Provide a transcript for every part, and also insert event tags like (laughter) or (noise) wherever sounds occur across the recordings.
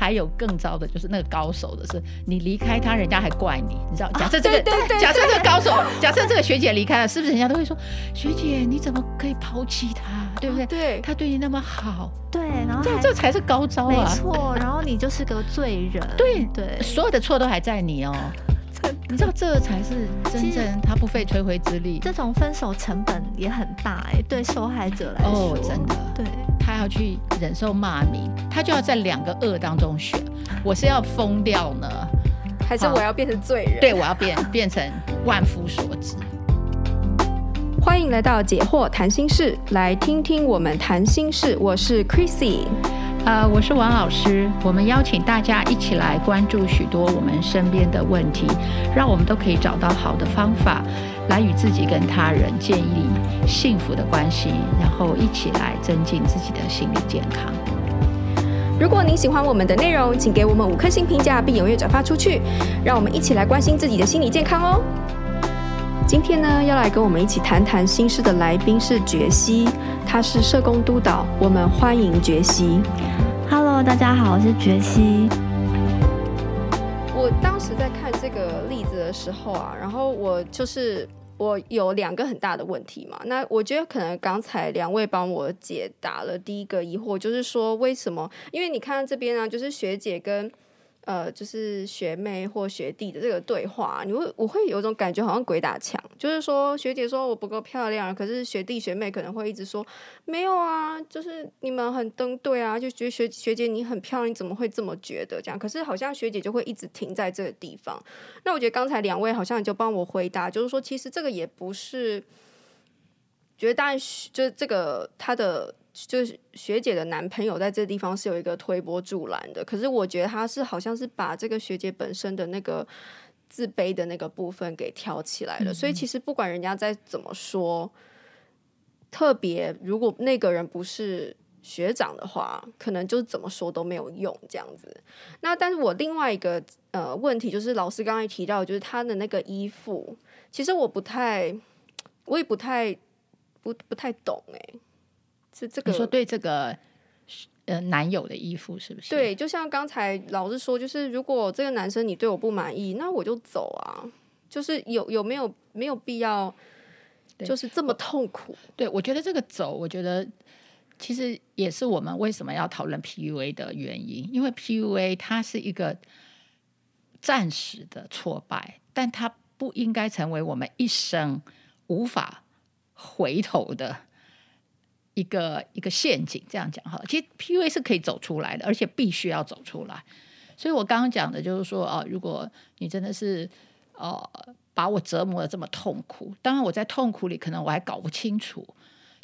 还有更糟的，就是那个高手的是，你离开他，人家还怪你，你知道？假设这个，假设这个高手，(laughs) 假设这个学姐离开了，是不是人家都会说，学姐你怎么可以抛弃他？对不对？对，他对你那么好，对，然后这这才是高招啊！没错，然后你就是个罪人，(laughs) 对对，所有的错都还在你哦。你知道这才是真正他不费吹灰之力。这种分手成本也很大哎，对受害者来说，哦，真的，对，他要去忍受骂名，他就要在两个恶当中选，我是要疯掉呢，还是我要变成罪人？对，我要变 (laughs) 变成万夫所指。欢迎来到解惑谈心事，来听听我们谈心事。我是 Chrissy。呃，我是王老师。我们邀请大家一起来关注许多我们身边的问题，让我们都可以找到好的方法，来与自己跟他人建立幸福的关系，然后一起来增进自己的心理健康。如果您喜欢我们的内容，请给我们五颗星评价，并踊跃转发出去，让我们一起来关心自己的心理健康哦。今天呢，要来跟我们一起谈谈心事的来宾是觉西。他是社工督导，我们欢迎觉西。Hello，大家好，我是觉西。我当时在看这个例子的时候啊，然后我就是我有两个很大的问题嘛。那我觉得可能刚才两位帮我解答了第一个疑惑，就是说为什么？因为你看这边、啊，就是学姐跟。呃，就是学妹或学弟的这个对话，你会我会有种感觉，好像鬼打墙。就是说，学姐说我不够漂亮，可是学弟学妹可能会一直说没有啊，就是你们很登对啊，就觉得学学姐你很漂亮，你怎么会这么觉得这样？可是好像学姐就会一直停在这个地方。那我觉得刚才两位好像就帮我回答，就是说其实这个也不是，觉得当然就是这个他的。就是学姐的男朋友在这个地方是有一个推波助澜的，可是我觉得他是好像是把这个学姐本身的那个自卑的那个部分给挑起来了，所以其实不管人家再怎么说，特别如果那个人不是学长的话，可能就是怎么说都没有用这样子。那但是我另外一个呃问题就是老师刚才提到，就是他的那个衣服，其实我不太，我也不太不不太懂哎、欸。是这个，你说对这个呃男友的衣服是不是？对，就像刚才老师说，就是如果这个男生你对我不满意，那我就走啊。就是有有没有没有必要，就是这么痛苦？对，我觉得这个走，我觉得其实也是我们为什么要讨论 PUA 的原因，因为 PUA 它是一个暂时的挫败，但它不应该成为我们一生无法回头的。一个一个陷阱，这样讲哈，其实 PUA 是可以走出来的，而且必须要走出来。所以我刚刚讲的就是说，哦，如果你真的是哦把我折磨的这么痛苦，当然我在痛苦里可能我还搞不清楚，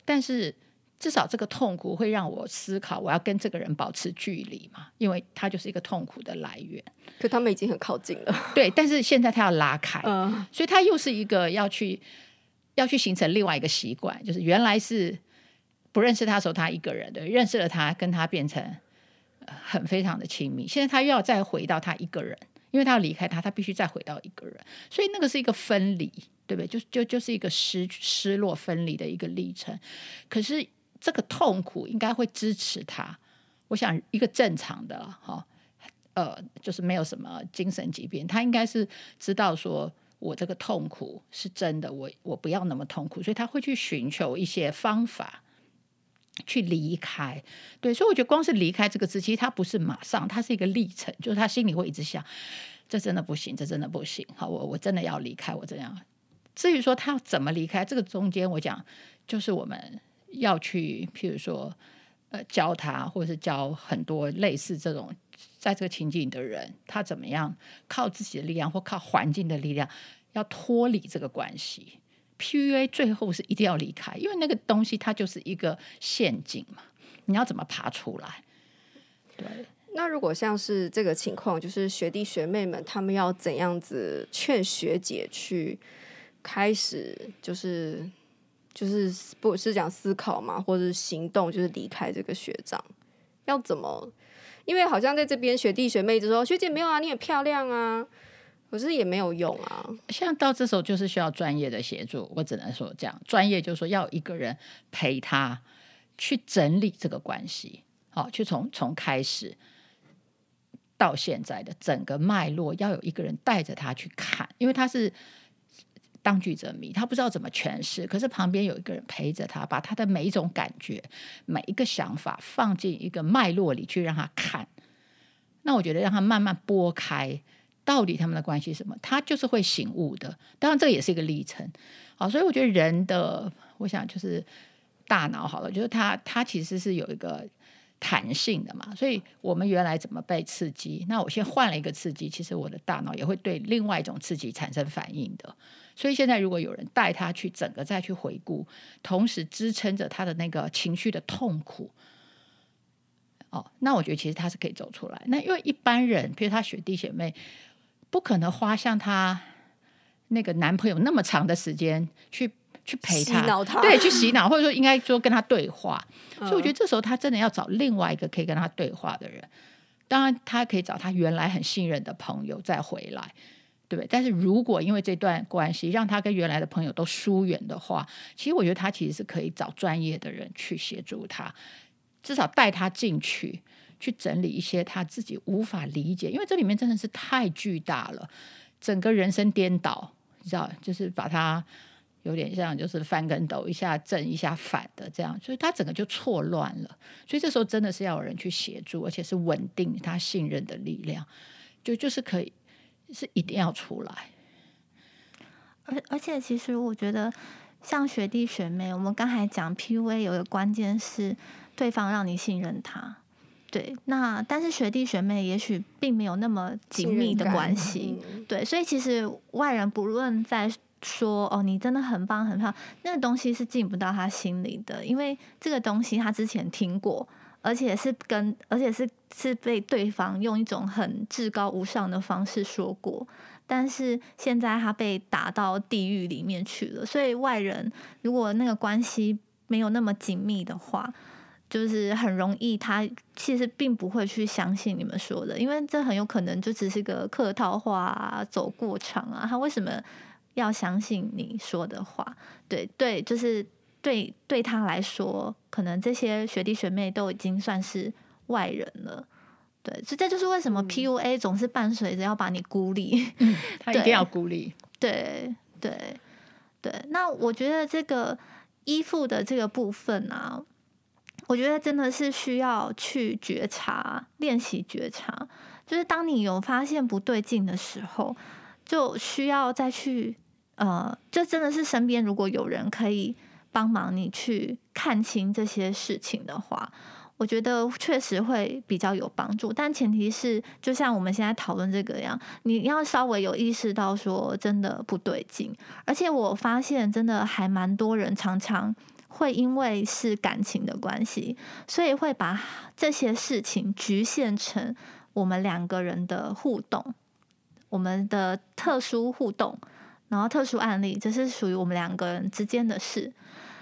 但是至少这个痛苦会让我思考，我要跟这个人保持距离嘛，因为他就是一个痛苦的来源。可他们已经很靠近了，对，但是现在他要拉开，嗯，所以他又是一个要去要去形成另外一个习惯，就是原来是。不认识他的时候，他一个人的；认识了他，跟他变成很非常的亲密。现在他又要再回到他一个人，因为他要离开他，他必须再回到一个人。所以那个是一个分离，对不对？就就就是一个失失落、分离的一个历程。可是这个痛苦应该会支持他。我想一个正常的哈，呃，就是没有什么精神疾病，他应该是知道说我这个痛苦是真的，我我不要那么痛苦，所以他会去寻求一些方法。去离开，对，所以我觉得光是离开这个字，其实它不是马上，它是一个历程，就是他心里会一直想，这真的不行，这真的不行，好，我我真的要离开，我这样。至于说他要怎么离开，这个中间我讲，就是我们要去，譬如说，呃，教他，或者是教很多类似这种在这个情境的人，他怎么样靠自己的力量或靠环境的力量，要脱离这个关系。PUA 最后是一定要离开，因为那个东西它就是一个陷阱嘛，你要怎么爬出来？对。那如果像是这个情况，就是学弟学妹们他们要怎样子劝学姐去开始，就是就是不是讲思考嘛，或者是行动，就是离开这个学长，要怎么？因为好像在这边学弟学妹就说学姐没有啊，你很漂亮啊。可是也没有用啊！像到这时候就是需要专业的协助，我只能说这样，专业就是说要一个人陪他去整理这个关系，好，去从从开始到现在的整个脉络，要有一个人带着他去看，因为他是当局者迷，他不知道怎么诠释，可是旁边有一个人陪着他，把他的每一种感觉、每一个想法放进一个脉络里去让他看。那我觉得让他慢慢拨开，到底他们的关系是什么，他就是会醒悟的。当然，这也是一个历程。好，所以我觉得人的，我想就是大脑好了，就是他他其实是有一个。弹性的嘛，所以我们原来怎么被刺激？那我现在换了一个刺激，其实我的大脑也会对另外一种刺激产生反应的。所以现在如果有人带他去整个再去回顾，同时支撑着他的那个情绪的痛苦，哦，那我觉得其实他是可以走出来。那因为一般人，比如他学弟学妹，不可能花像她那个男朋友那么长的时间去。去陪他，他对，去洗脑，或者说应该说跟他对话。所以我觉得这时候她真的要找另外一个可以跟他对话的人。当然，她可以找她原来很信任的朋友再回来，对不对？但是如果因为这段关系让他跟原来的朋友都疏远的话，其实我觉得他其实是可以找专业的人去协助他，至少带他进去，去整理一些他自己无法理解，因为这里面真的是太巨大了，整个人生颠倒，你知道，就是把他。有点像就是翻跟斗，一下正一下反的这样，所以他整个就错乱了。所以这时候真的是要有人去协助，而且是稳定他信任的力量，就就是可以是一定要出来。而而且其实我觉得，像学弟学妹，我们刚才讲 PUA 有个关键是对方让你信任他，对。那但是学弟学妹也许并没有那么紧密的关系，对。所以其实外人不论在。说哦，你真的很棒，很棒。那个东西是进不到他心里的，因为这个东西他之前听过，而且是跟，而且是是被对方用一种很至高无上的方式说过。但是现在他被打到地狱里面去了，所以外人如果那个关系没有那么紧密的话，就是很容易他其实并不会去相信你们说的，因为这很有可能就只是个客套话啊，走过场啊。他为什么？要相信你说的话，对对，就是对对他来说，可能这些学弟学妹都已经算是外人了，对，所以这就是为什么 PUA 总是伴随着要把你孤立，嗯，(laughs) 他一定要孤立，对对对，对。那我觉得这个依附的这个部分啊，我觉得真的是需要去觉察，练习觉察，就是当你有发现不对劲的时候，就需要再去。呃，就真的是身边如果有人可以帮忙你去看清这些事情的话，我觉得确实会比较有帮助。但前提是，就像我们现在讨论这个样，你要稍微有意识到说真的不对劲。而且我发现，真的还蛮多人常常会因为是感情的关系，所以会把这些事情局限成我们两个人的互动，我们的特殊互动。然后特殊案例，这是属于我们两个人之间的事，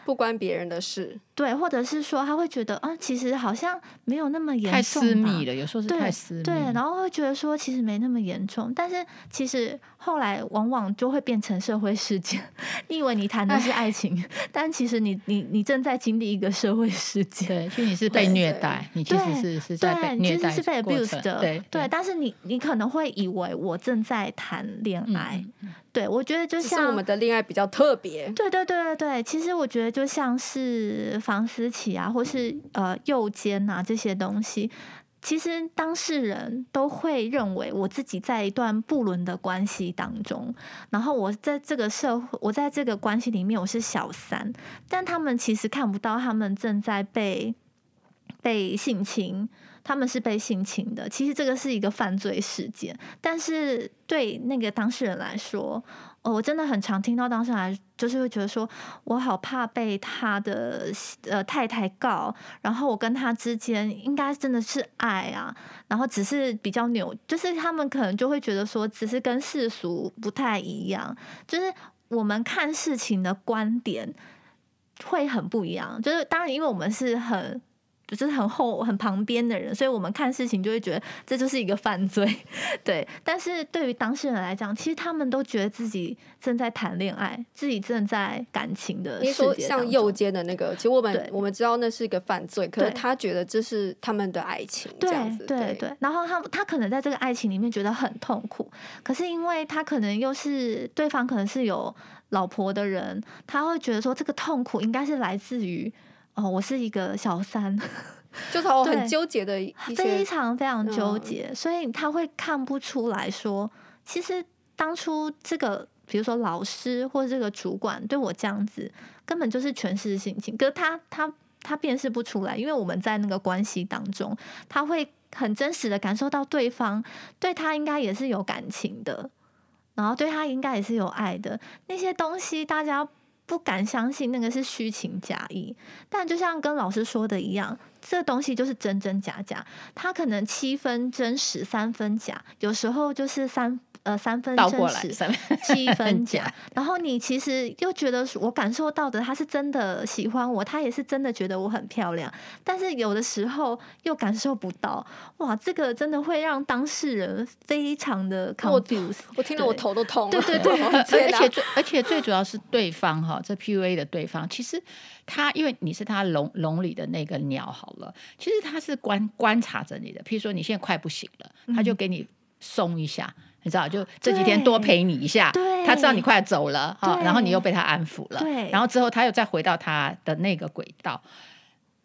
不关别人的事。对，或者是说他会觉得啊，其实好像没有那么严重，太私密了，有时候是太私密。对，然后会觉得说其实没那么严重，但是其实后来往往就会变成社会事件。你以为你谈的是爱情，但其实你你你正在经历一个社会事件。对，其实你是被虐待，你其实是是在被虐待，其实是被 abuse 的。对对，但是你你可能会以为我正在谈恋爱。对，我觉得就像我们的恋爱比较特别。对对对对对，其实我觉得就像是房思琪啊。或是呃右肩啊这些东西，其实当事人都会认为我自己在一段不伦的关系当中，然后我在这个社会，我在这个关系里面我是小三，但他们其实看不到他们正在被被性侵，他们是被性侵的，其实这个是一个犯罪事件，但是对那个当事人来说。哦，我真的很常听到当事人来，就是会觉得说，我好怕被他的呃太太告，然后我跟他之间应该真的是爱啊，然后只是比较扭，就是他们可能就会觉得说，只是跟世俗不太一样，就是我们看事情的观点会很不一样，就是当然因为我们是很。就是很后 (laughs) 很旁边的人，所以我们看事情就会觉得这就是一个犯罪，对。但是对于当事人来讲，其实他们都觉得自己正在谈恋爱，自己正在感情的世界。你说像右肩的那个，其实我们我们知道那是一个犯罪，可是他觉得这是他们的爱情，这样子。对对对。然后他他可能在这个爱情里面觉得很痛苦，可是因为他可能又是对方可能是有老婆的人，他会觉得说这个痛苦应该是来自于。哦，我是一个小三，(laughs) 就是我很纠结的，非常非常纠结，嗯，所以他会看不出来说，其实当初这个，比如说老师或者这个主管对我这样子，根本就是权势性情，可是他他他辨识不出来，因为我们在那个关系当中，他会很真实的感受到对方对他应该也是有感情的，然后对他应该也是有爱的，那些东西大家。不敢相信那个是虚情假意，但就像跟老师说的一样，这东西就是真真假假，它可能七分真实三分假，有时候就是三。呃，三分真实，七 (laughs) 分假。然后你其实又觉得，我感受到的他是真的喜欢我，他也是真的觉得我很漂亮。但是有的时候又感受不到，哇，这个真的会让当事人非常的 confused。我听了我头都痛了。对对对，而且最而且最主要是对方哈，这 PUA 的对方，其实他因为你是他笼笼里的那个鸟好了，其实他是观观察着你的。譬如说你现在快不行了，他就给你松一下。嗯你知道，就这几天多陪你一下，他知道你快走了，然后你又被他安抚了，然后之后他又再回到他的那个轨道，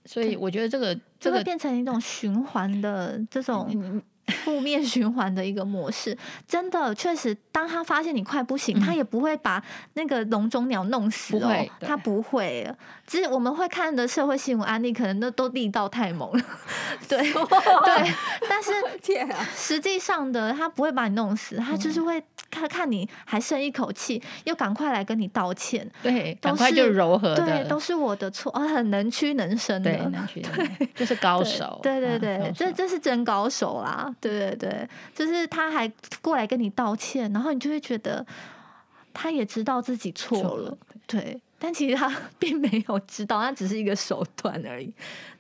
所以我觉得这个这个变成一种循环的这种。(laughs) 负面循环的一个模式，真的确实，当他发现你快不行，嗯、他也不会把那个笼中鸟弄死哦，不他不会。其实我们会看的社会新闻案例，可能都都力道太猛了，(laughs) 对对。但是 (laughs) 实际上的他不会把你弄死，他就是会看看你还剩一口气，又赶快来跟你道歉，对，赶快就柔和的，对，都是我的错，啊，很能屈能伸的，能屈能伸，就是高手，对对对，对，这这是真高手啦。对对对，就是他还过来跟你道歉，然后你就会觉得他也知道自己错了，对，但其实他 (laughs) 并没有知道，他只是一个手段而已。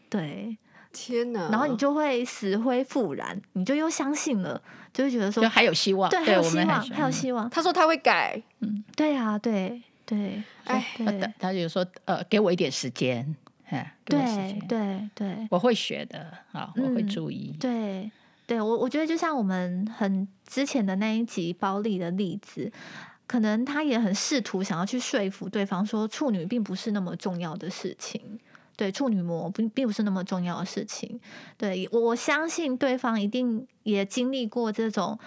对，天哪！然后你就会死灰复燃，你就又相信了，就会觉得说就还有希望，对，还有希望，还有希望。他说他会改，嗯，对啊，对对，哎，他就说呃，给我一点时间，哎，对对对，我会学的，好，我会注意，对。对我，我觉得就像我们很之前的那一集包丽的例子，可能他也很试图想要去说服对方说，处女并不是那么重要的事情，对，处女膜并并不是那么重要的事情。对，我我相信对方一定也经历过这种，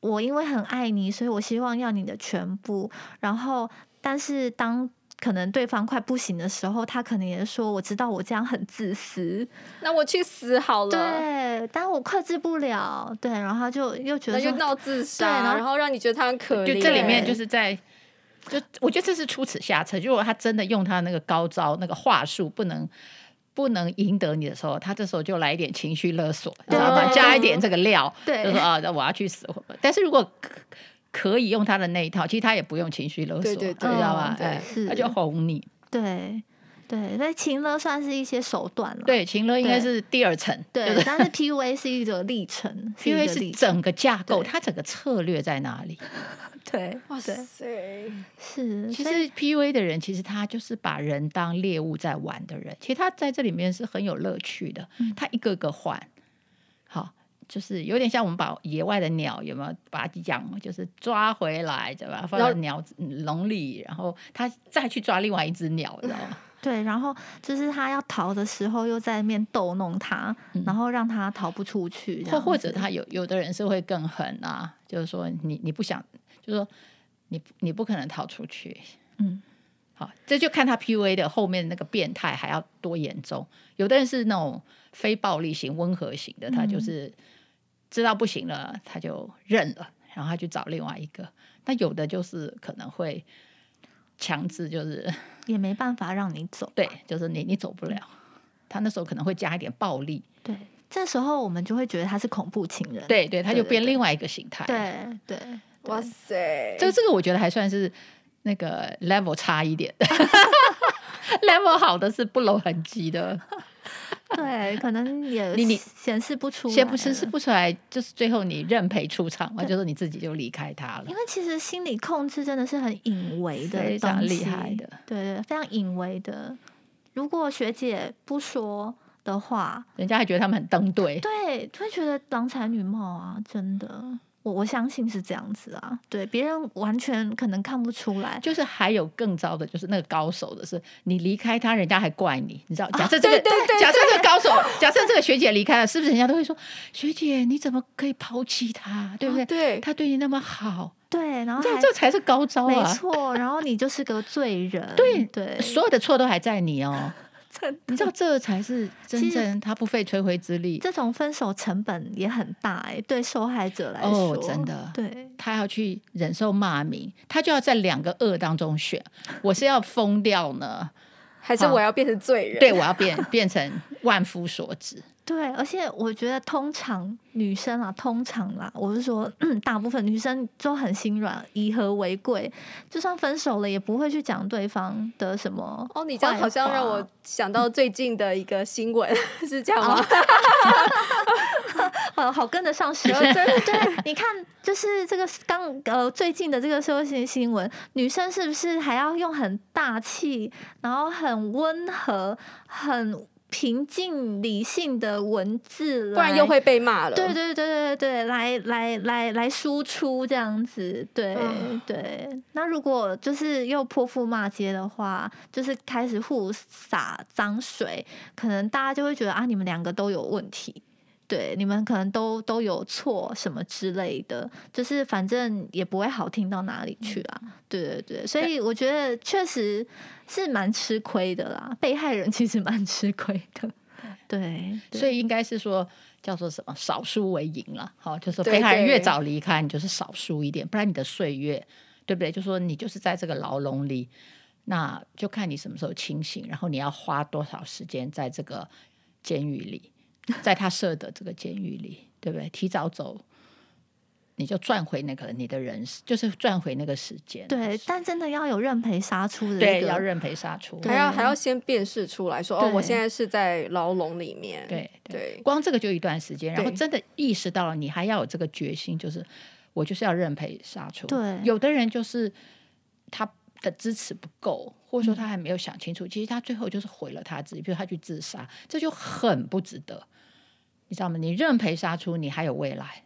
我因为很爱你，所以我希望要你的全部，然后但是当。可能对方快不行的时候，他可能也说：“我知道我这样很自私，那我去死好了。”对，但我克制不了。对，然后他就又觉得就闹自杀，然后，然后让你觉得他很可怜。就这里面就是在，就我觉得这是出此下策。如果他真的用他那个高招、那个话术，不能不能赢得你的时候，他这时候就来一点情绪勒索，知道吗？加一点这个料，对，就说啊，我要去死。但是如果可以用他的那一套，其实他也不用情绪勒索，你知道吗？对，他就哄你。对对，那情勒算是一些手段了。对，情勒应该是第二层。对，但是 PUA 是一个历程，(laughs) PUA 是整个架构，它整个策略在哪里？(laughs) 对，哇塞，是。其实 PUA 的人，其实他就是把人当猎物在玩的人。其实他在这里面是很有乐趣的，他一个个换。好。就是有点像我们把野外的鸟有没有把它养，就是抓回来，对吧？放在鸟笼里，然后他再去抓另外一只鸟，知道吗？(laughs) 对，然后就是他要逃的时候，又在那边逗弄他，然后让他逃不出去。或或者他有有的人是会更狠啊，就是说你你不想，就是说你你不可能逃出去。嗯，好，这就看他 PUA 的后面那个变态还要多严重。有的人是那种非暴力型、温和型的，他就是。知道不行了，他就认了，然后他去找另外一个。那有的就是可能会强制，就是 (laughs) 也没办法让你走。对，就是你你走不了。他那时候可能会加一点暴力。对，这时候我们就会觉得他是恐怖情人。对对，他就变另外一个形态。对对，对，哇塞，这个这个我觉得还算是那个 level 差一点。(laughs) level 好的是不露痕迹的。(laughs) 对，可能也你你显示不出，显不显示不出来，就是最后你认赔出场嘛，就是你自己就离开他了。因为其实心理控制真的是很隐微的，非常厉害的，对对，非常隐微的。如果学姐不说的话，人家还觉得他们很登对，对，会觉得郎才女貌啊，真的。我我相信是这样子啊，对，别人完全可能看不出来。就是还有更糟的，就是那个高手的是，你离开他，人家还怪你，你知道？假设这个，假设这个高手，假设这个学姐离开了，是不是人家都会说，学姐你怎么可以抛弃他？对不对？对，他对你那么好，对，然后这这才是高招啊，没错。然后你就是个罪人，(laughs) 对对，所有的错都还在你哦。你知道这才是真正他不费吹灰之力。这种分手成本也很大哎，对受害者来说，哦，真的，对，他要去忍受骂名，他就要在两个恶当中选，我是要疯掉呢，还是我要变成罪人？对，我要变变成万夫所指。对，而且我觉得通常女生啊，通常啦，我是说，(clears throat) 大部分女生都很心软，以和为贵，就算分手了，也不会去讲对方的什么。哦，你这样好像让我想到最近的一个新闻，嗯、(laughs) 是这样吗？(laughs) 好，好跟得上时 (laughs) 事。对，你看，就是这个刚呃最近的这个社会性新闻，女生是不是还要用很大气，然后很温和，很。平静理性的文字，不然又会被骂了。对对对对对，来来来来输出这样子，对、嗯、对。那如果就是又泼妇骂街的话，就是开始互撒脏水，可能大家就会觉得啊，你们两个都有问题。对，你们可能都都有错什么之类的，就是反正也不会好听到哪里去啊。对对对，所以我觉得确实是蛮吃亏的啦，被害人其实蛮吃亏的。对，对所以应该是说叫做什么少输为赢了。好，就是被害人越早离开，你就是少输一点，不然你的岁月，对不对？就说你就是在这个牢笼里，那就看你什么时候清醒，然后你要花多少时间在这个监狱里。在他设的这个监狱里，对不对？提早走，你就赚回那个你的人，就是赚回那个时间。对，但真的要有认赔杀出的，对，要认赔杀出，还要还要先辨识出来说，哦，我现在是在牢笼里面。对对，光这个就一段时间，然后真的意识到了，你还要有这个决心，就是我就是要认赔杀出。对，有的人就是他。的支持不够，或者说他还没有想清楚，嗯、其实他最后就是毁了他自己，比如他去自杀，这就很不值得，你知道吗？你认赔杀出，你还有未来，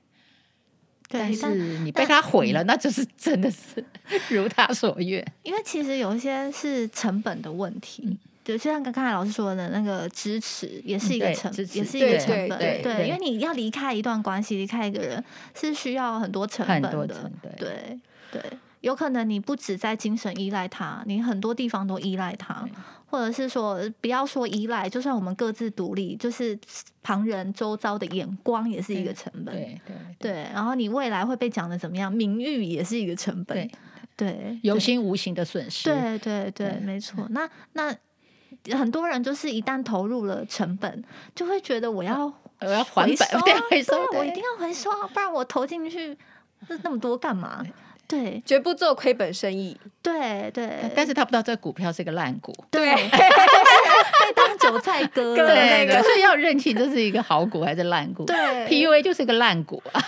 对但是你被他毁了，那就是真的是 (laughs) 如他所愿。因为其实有一些是成本的问题，嗯、就像刚才老师说的那个支持，也是一个成，也是一个成本。对，对，对，因为你要离开一段关系，离开一个人，是需要很多成本的。对对。对有可能你不止在精神依赖他，你很多地方都依赖他，对或者是说不要说依赖，就算我们各自独立，就是旁人周遭的眼光也是一个成本。对对对，对，然后你未来会被讲的怎么样，名誉也是一个成本。对对，有形无形的损失。对对对，对对没错。那那很多人就是一旦投入了成本，就会觉得我要我要还本，(laughs) 对，回收，我一定要回收，不然我投进去那那么多干嘛？对，绝不做亏本生意。对对，但是他不知道这个股票是一个烂股。对，被当韭菜割了。对，所以要认清这是一个好股还是烂股。对，PUA 就是一个烂股啊，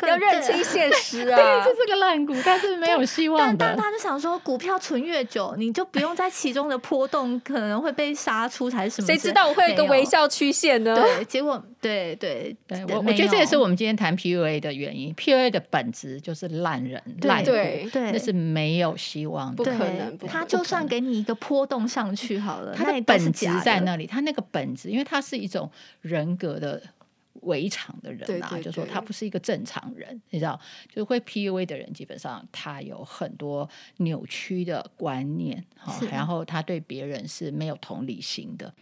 (laughs) 要认清现实啊。对，这是个烂股，但是没有希望的。但他就想说，股票存越久，你就不用在其中的波动可能会被杀出才是什么？谁知道我会有一个微笑曲线呢？对，结果对对对，我我觉得这也是我们今天谈 PUA 的原因。PUA 的本质就是烂。烂人烂对对，那是没有希望的，不可能。他就算给你一个波动上去好了，他的本质在那里。他那个本质，因为他是一种人格的围场的人啊，就说他不是一个正常人，你知道，就会 PUA 的人，基本上他有很多扭曲的观念，然后他对别人是没有同理心的。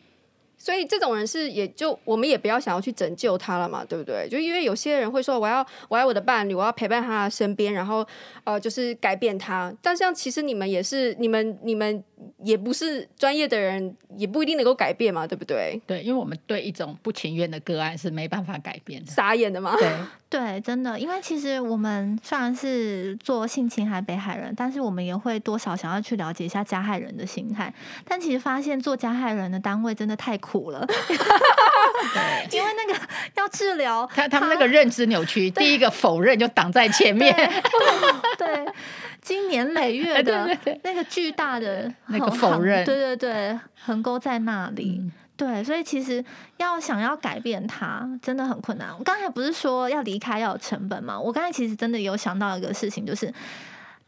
所以这种人是，也就我们也不要想要去拯救他了嘛，对不对？就因为有些人会说，我要我爱我的伴侣，我要陪伴他身边，然后呃，就是改变他。但像其实你们也是，你们你们也不是专业的人，也不一定能够改变嘛，对不对？对，因为我们对一种不情愿的个案是没办法改变的。傻眼的吗？对对，真的，因为其实我们虽然是做性侵害被害人，但是我们也会多少想要去了解一下加害人的心态。但其实发现做加害人的单位真的太苦了，(laughs) 对，因为那个要治疗，他他们那个认知扭曲，第一个否认就挡在前面，对，经年累月的那个巨大的那个否认，对对对，横沟在那里。嗯对，所以其实要想要改变他，真的很困难。我刚才不是说要离开要有成本吗？我刚才其实真的有想到一个事情，就是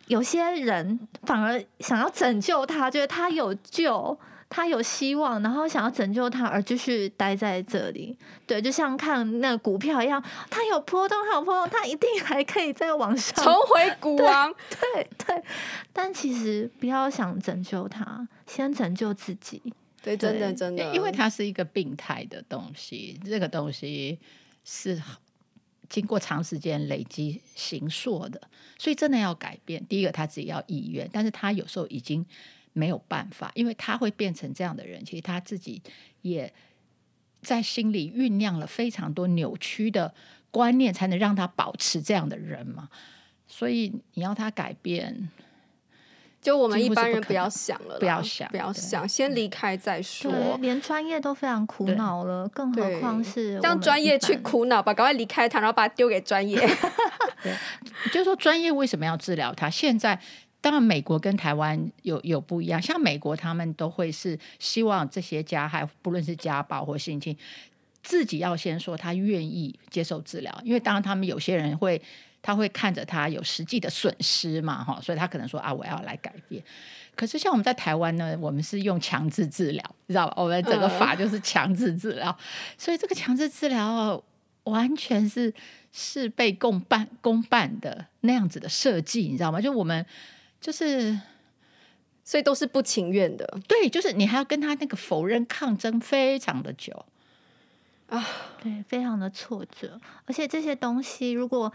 有些人反而想要拯救他，觉得他有救，他有希望，然后想要拯救他而继续待在这里。对，就像看那个股票一样，他有波动，他有波动，他一定 (laughs) 还可以再往上重回股 (laughs) 王。对对，对，但其实不要想拯救他，先拯救自己。对，真的真的，因为它是一个病态的东西，这个东西是经过长时间累积形塑的，所以真的要改变。第一个，他自己要意愿，但是他有时候已经没有办法，因为他会变成这样的人，其实他自己也在心里酝酿了非常多扭曲的观念，才能让他保持这样的人嘛。所以你要他改变。就我们一般人不要想了，不要想，不要想，先离开再说。连专业都非常苦恼了，更何况是让专业去苦恼吧？赶快离开他，然后把他丢给专业。(laughs) (laughs) 对，(laughs) 就是说专业为什么要治疗他？现在当然美国跟台湾有有不一样，像美国他们都会是希望这些加害，不论是家暴或性侵，自己要先说他愿意接受治疗，因为当然他们有些人会。他会看着他有实际的损失嘛，哈，所以他可能说啊，我要来改变。可是像我们在台湾呢，我们是用强制治疗，你知道吧？我们整个法就是强制治疗，所以这个强制治疗完全是事倍功半功半的那样子的设计，你知道吗？就我们就是，所以都是不情愿的。对，就是你还要跟他那个否认抗争非常的久啊，对，非常的挫折，而且这些东西如果。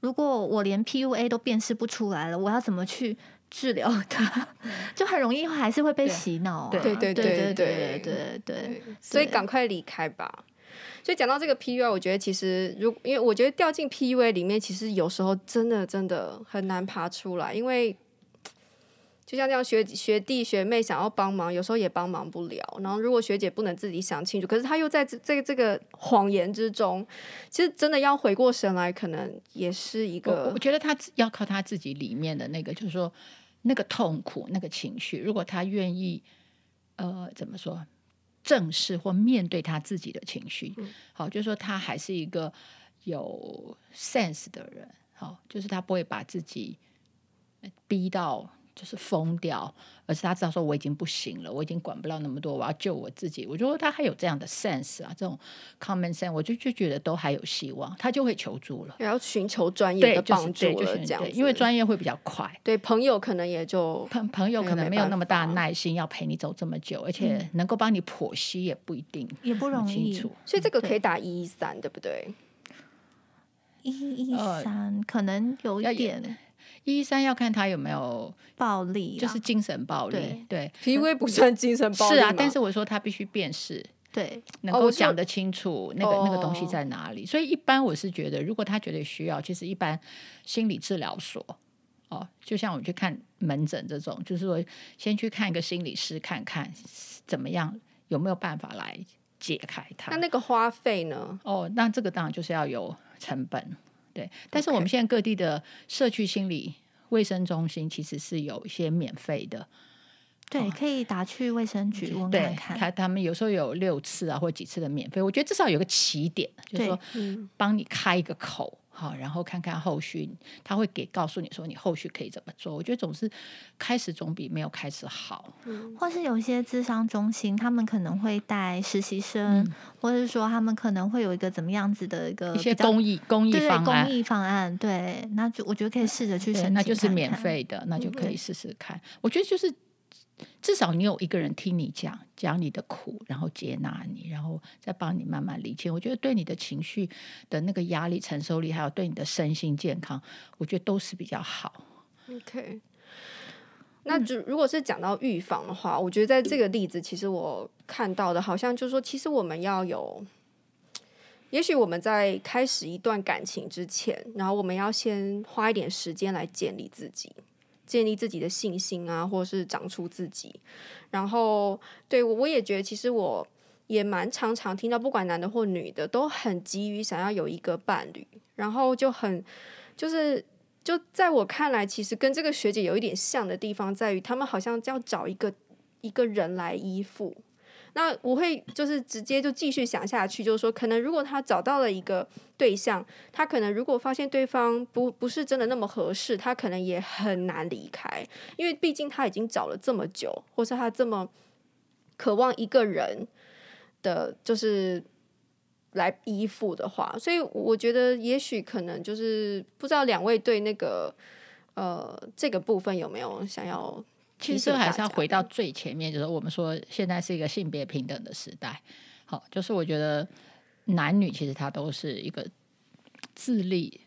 如果我连 PUA 都辨识不出来了，我要怎么去治疗它？(laughs) 就很容易还是会被洗脑啊。对对对对对对对对，所以赶快离开吧。所以讲到这个 PUA，我觉得其实如因为我觉得掉进 PUA 里面，其实有时候真的真的很难爬出来，因为。就像这样，学学弟学妹想要帮忙，有时候也帮忙不了。然后，如果学姐不能自己想清楚，可是她又在这这个这个谎言之中，其实真的要回过神来，可能也是一个。我，我觉得他要靠他自己里面的那个，就是说那个痛苦、那个情绪。如果他愿意，呃，怎么说，正视或面对他自己的情绪，嗯、好，就是说他还是一个有 sense 的人，好，就是他不会把自己逼到。就是疯掉，而是他知道说我已经不行了，我已经管不了那么多，我要救我自己。我觉得他还有这样的 sense 啊，这种 common sense，我就就觉得都还有希望，他就会求助了，然后寻求专业的帮助了，就是、这样，因为专业会比较快。对，朋友可能也就朋朋友可能没有那么大的耐心要陪你走这么久，而且能够帮你剖析也不一定，也不容易。所以这个可以打一一三，对不对？一一三可能有一点。一三要看他有没有暴力，就是精神暴力。对，(laughs) PUA 不算精神暴力。是啊，但是我说他必须辨识，(laughs) 对，能够讲得清楚那个那个东西在哪里。所以一般我是觉得，如果他觉得需要，其实一般心理治疗所哦，就像我去看门诊这种，就是说先去看一个心理师，看看怎么样有没有办法来解开它。那那个花费呢？哦，那这个当然就是要有成本。对，但是我们现在各地的社区心理卫生中心其实是有一些免费的，对，哦、可以打去卫生局问看看。他他们有时候有六次啊，或几次的免费，我觉得至少有个起点，就是说帮你开一个口。好，然后看看后续，他会给告诉你说你后续可以怎么做。我觉得总是开始总比没有开始好。嗯，或是有些咨商中心，他们可能会带实习生，嗯，或者是说他们可能会有一个怎么样子的一个一些公益公益方案。对，公益方案，对，那就我觉得可以试着去申请看看，那就是免费的，那就可以试试看。嗯，我觉得就是。至少你有一个人听你讲，讲你的苦，然后接纳你，然后再帮你慢慢理清。我觉得对你的情绪的那个压力承受力，还有对你的身心健康，我觉得都是比较好。OK，那就如果是讲到预防的话，我觉得在这个例子，其实我看到的好像就是说，其实我们要有也许我们在开始一段感情之前，然后我们要先花一点时间来建立自己，建立自己的信心啊，或是长出自己。然后，对，我也觉得，其实我也蛮常常听到，不管男的或女的，都很急于想要有一个伴侣，然后就很就是就在我看来，其实跟这个学姐有一点像的地方，在于他们好像要找一个一个人来依附。那我会就是直接就继续想下去，就是说，可能如果他找到了一个对象，他可能如果发现对方不不是真的那么合适，他可能也很难离开，因为毕竟他已经找了这么久，或是他这么渴望一个人的，就是来依附的话，所以我觉得也许可能就是不知道两位对那个呃这个部分有没有想要。其实还是要回到最前面，就是我们说现在是一个性别平等的时代。好，就是我觉得男女其实他都是一个自立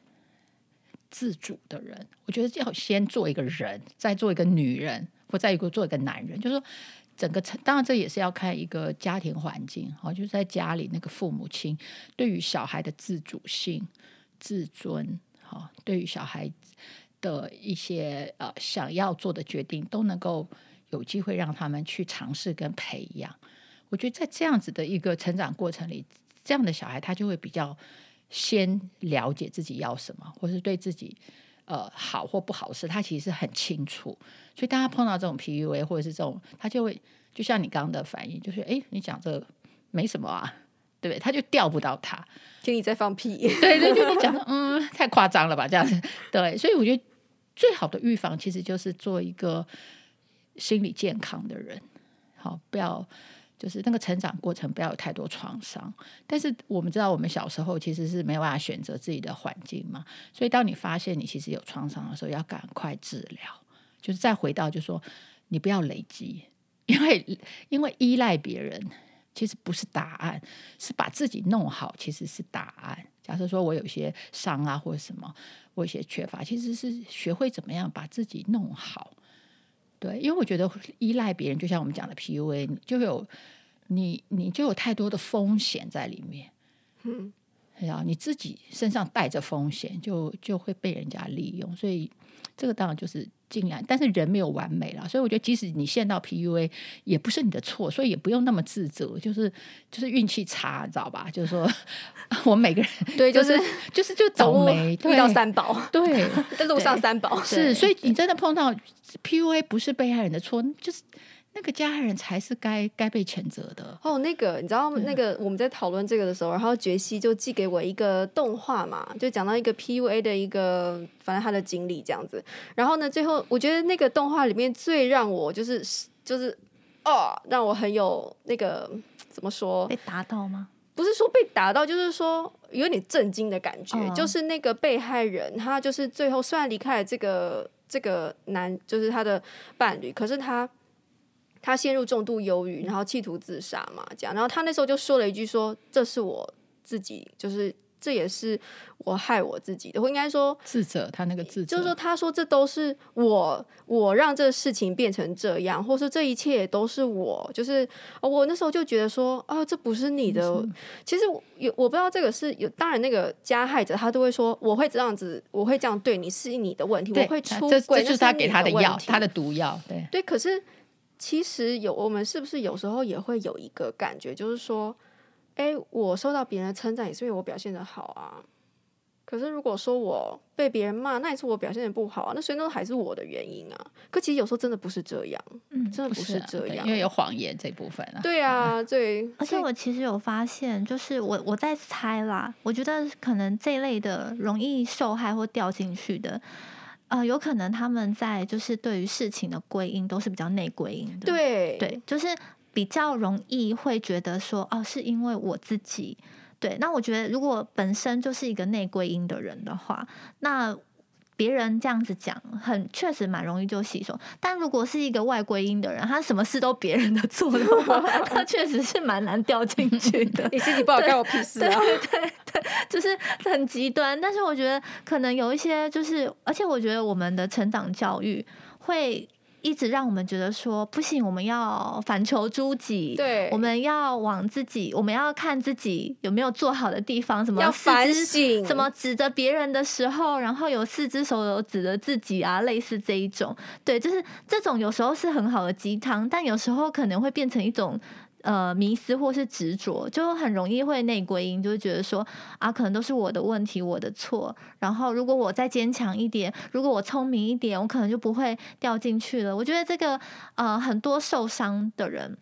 自主的人。我觉得要先做一个人，再做一个女人，或再一个做一个男人。就是说，整个当然这也是要看一个家庭环境。好，就是在家里那个父母亲对于小孩的自主性、自尊，好，对于小孩。的一些呃想要做的决定，都能够有机会让他们去尝试跟培养。我觉得在这样子的一个成长过程里，这样的小孩他就会比较先了解自己要什么，或是对自己呃好或不好事，他其实是很清楚。所以当他碰到这种 PUA 或者是这种，他就会就像你刚刚的反应，就是哎，你讲这个没什么啊，对不对？他就钓不到他，听你在放屁，对对，就你讲的 (laughs) 嗯太夸张了吧，这样子对，所以我觉得。最好的预防其实就是做一个心理健康的人，好，不要就是那个成长过程不要有太多创伤。但是我们知道，我们小时候其实是没有办法选择自己的环境嘛，所以当你发现你其实有创伤的时候，要赶快治疗。就是再回到，就是说你不要累积，因为因为依赖别人其实不是答案，是把自己弄好其实是答案。假设说我有些伤啊，或者什么。我有些缺乏，其实是学会怎么样把自己弄好。对，因为我觉得依赖别人，就像我们讲的 PUA，就有你，你就有太多的风险在里面。嗯，然后你自己身上带着风险，就就会被人家利用。所以这个当然就是。尽量，但是人没有完美了，所以我觉得即使你陷到 PUA，也不是你的错，所以也不用那么自责，就是就是运气差，你知道吧？就是说，(laughs) 我们每个人 (laughs) 对，就是就是就倒霉，遇到三宝，对，在路上三宝是，所以你真的碰到 PUA 不是被害人的错，就是。那个加害人才是该该被谴责的哦。那个你知道，那个我们在讨论这个的时候，然后杰西就寄给我一个动画嘛，就讲到一个 PUA 的一个，反正他的经历这样子。然后呢，最后我觉得那个动画里面最让我就是就是哦，让我很有那个怎么说？被打到吗？不是说被打到，就是说有点震惊的感觉。哦、就是那个被害人，他就是最后虽然离开了这个这个男，就是他的伴侣，可是他。他陷入重度忧郁，然后企图自杀嘛，这样。然后他那时候就说了一句说：“说这是我自己，就是这也是我害我自己的。”我应该说自责，他那个自责就是说，他说这都是我，我让这个事情变成这样，或是这一切也都是我。就是我那时候就觉得说：“啊，这不是你的。嗯”其实有我不知道这个是有，当然那个加害者他都会说：“我会这样子，我会这样对你，是你的问题。”我会出轨，这就是他给他的药，他的毒药。对对，可是。其实有，我们是不是有时候也会有一个感觉，就是说，哎，我受到别人的称赞，也是因为我表现的好啊。可是如果说我被别人骂，那也是我表现的不好啊。那所以那还是我的原因啊。可其实有时候真的不是这样，嗯，真的不是这样，因为有谎言这部分啊。对啊，对。而且我其实有发现，就是我我在猜啦，我觉得可能这一类的容易受害或掉进去的。呃，有可能他们在就是对于事情的归因都是比较内归因的，对对，就是比较容易会觉得说，哦，是因为我自己，对。那我觉得如果本身就是一个内归因的人的话，那。别人这样子讲，很确实蛮容易就吸收。但如果是一个外归因的人，他什么事都别人的错的话，(laughs) 他确实是蛮难掉进去的。(laughs) 你心里不好，干我屁事啊！对对对，就是很极端。但是我觉得可能有一些，就是而且我觉得我们的成长教育会一直让我们觉得说不行，我们要反求诸己，对，我们要往自己，我们要看自己有没有做好的地方，什么要反省，什么指着别人的时候，然后有四只手有指着自己啊，类似这一种，对，就是这种有时候是很好的鸡汤，但有时候可能会变成一种。呃，迷思或是执着，就很容易会内归因，就会觉得说啊，可能都是我的问题，我的错。然后，如果我再坚强一点，如果我聪明一点，我可能就不会掉进去了。我觉得这个呃，很多受伤的人。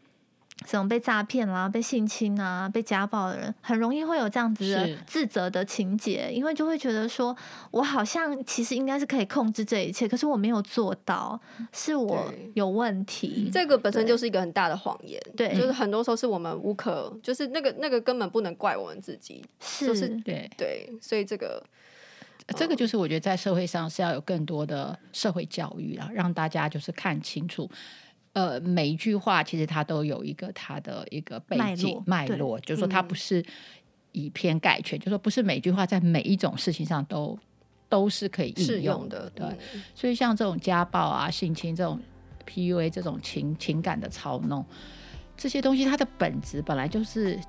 什么被诈骗啦、被性侵啊、被家暴的人，很容易会有这样子的自责的情节，因为就会觉得说，我好像其实应该是可以控制这一切，可是我没有做到，是我有问题。这个本身就是一个很大的谎言，对，就是很多时候是我们无可，就是那个那个根本不能怪我们自己，是，就是。对对，所以这个这个就是我觉得在社会上是要有更多的社会教育啊，让大家就是看清楚。呃，每一句话其实它都有一个它的一个背景脉络，就是说它不是以偏概全，嗯、就是说不是每句话在每一种事情上都都是可以应用的。对，嗯、所以像这种家暴啊、性侵这种 PUA 这种情情感的操弄，这些东西它的本质本来就是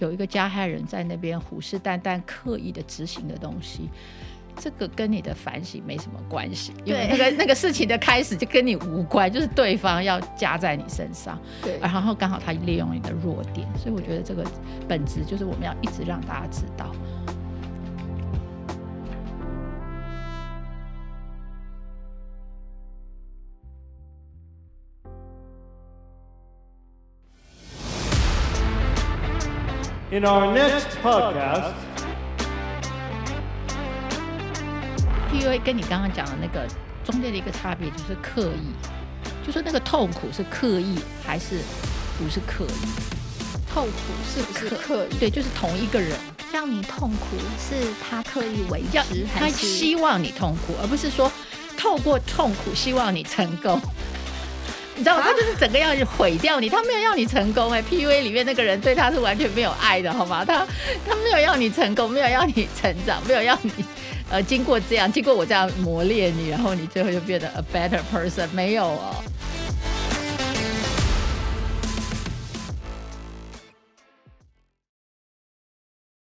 有一个加害人在那边虎视眈眈、刻意的执行的东西。这个跟你的反省没什么关系，因为那个那个事情的开始就跟你无关，就是对方要加在你身上，对，然后刚好他利用你的弱点，所以我觉得这个本质就是我们要一直让大家知道。In our next podcast. PUA 跟你刚刚讲的那个中间的一个差别就是刻意，就说那个痛苦是刻意还是不是刻意？痛苦是不是刻意？对，就是同一个人让你痛苦，是他刻意为之，他希望你痛苦，而不是说透过痛苦希望你成功。(laughs) 你知道吗？他就是整个要毁掉你，他没有要你成功哎。PUA 里面那个人对他是完全没有爱的，好吗？他他没有要你成功，没有要你成长，没有要你。呃，经过这样，经过我这样磨练你，然后你最后就变得 a better person，没有哦。